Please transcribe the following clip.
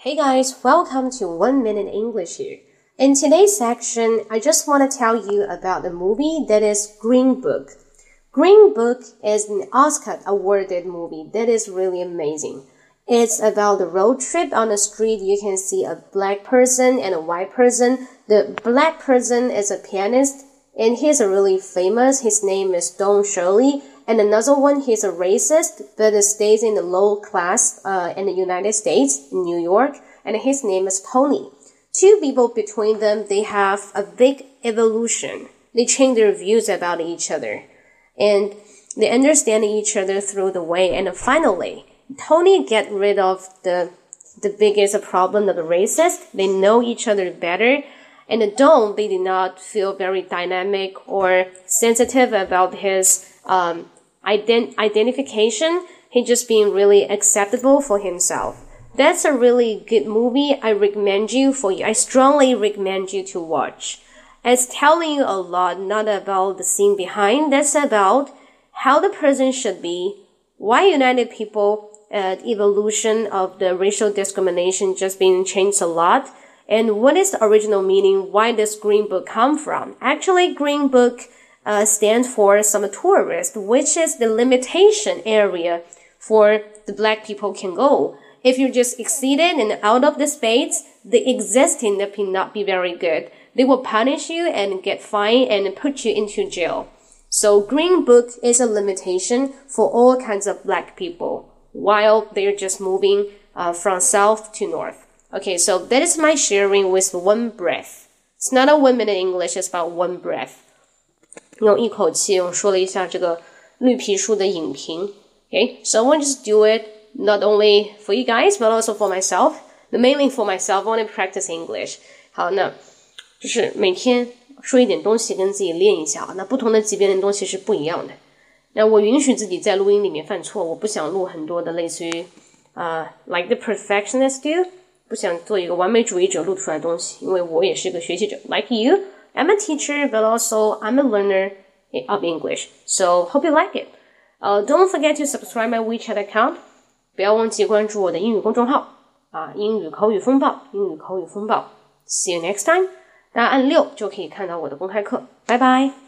Hey guys, welcome to One Minute English here. In today's section, I just want to tell you about the movie that is Green Book. Green Book is an Oscar awarded movie that is really amazing. It's about the road trip on the street. You can see a black person and a white person. The black person is a pianist and he's a really famous. His name is Don Shirley. And another one, he's a racist, but stays in the low class uh, in the United States, New York, and his name is Tony. Two people between them, they have a big evolution. They change their views about each other, and they understand each other through the way. And finally, Tony get rid of the the biggest problem of the racist. They know each other better. And Don, they did not feel very dynamic or sensitive about his um, ident- identification, he just being really acceptable for himself. That's a really good movie. I recommend you for you. I strongly recommend you to watch. It's telling you a lot, not about the scene behind. That's about how the person should be, why United People, uh, evolution of the racial discrimination just being changed a lot, and what is the original meaning? Why does Green Book come from? Actually, Green Book uh, stand for some tourist, which is the limitation area for the black people can go. If you just exceed it and out of the space, the existing may not be very good. They will punish you and get fined and put you into jail. So Green Book is a limitation for all kinds of black people while they're just moving uh, from south to north. Okay, so that is my sharing with one breath. It's not a one minute English, it's about one breath. 用一口气我说了一下这个绿皮书的影评。Okay, so I want to just do it not only for you guys but also for myself. Mainly for myself, I want to practice English. 好，那就是每天说一点东西跟自己练一下啊。那不同的级别的东西是不一样的。那我允许自己在录音里面犯错，我不想录很多的类似于啊、，like the perfectionist do，不想做一个完美主义者录出来的东西，因为我也是一个学习者，like you。I'm a teacher, but also I'm a learner of English. So hope you like it. Uh, don't forget to subscribe my WeChat account. 不要忘记关注我的英语公众号啊，英语口语风暴，英语口语风暴。See you next time. 大家按六就可以看到我的公开课。拜拜。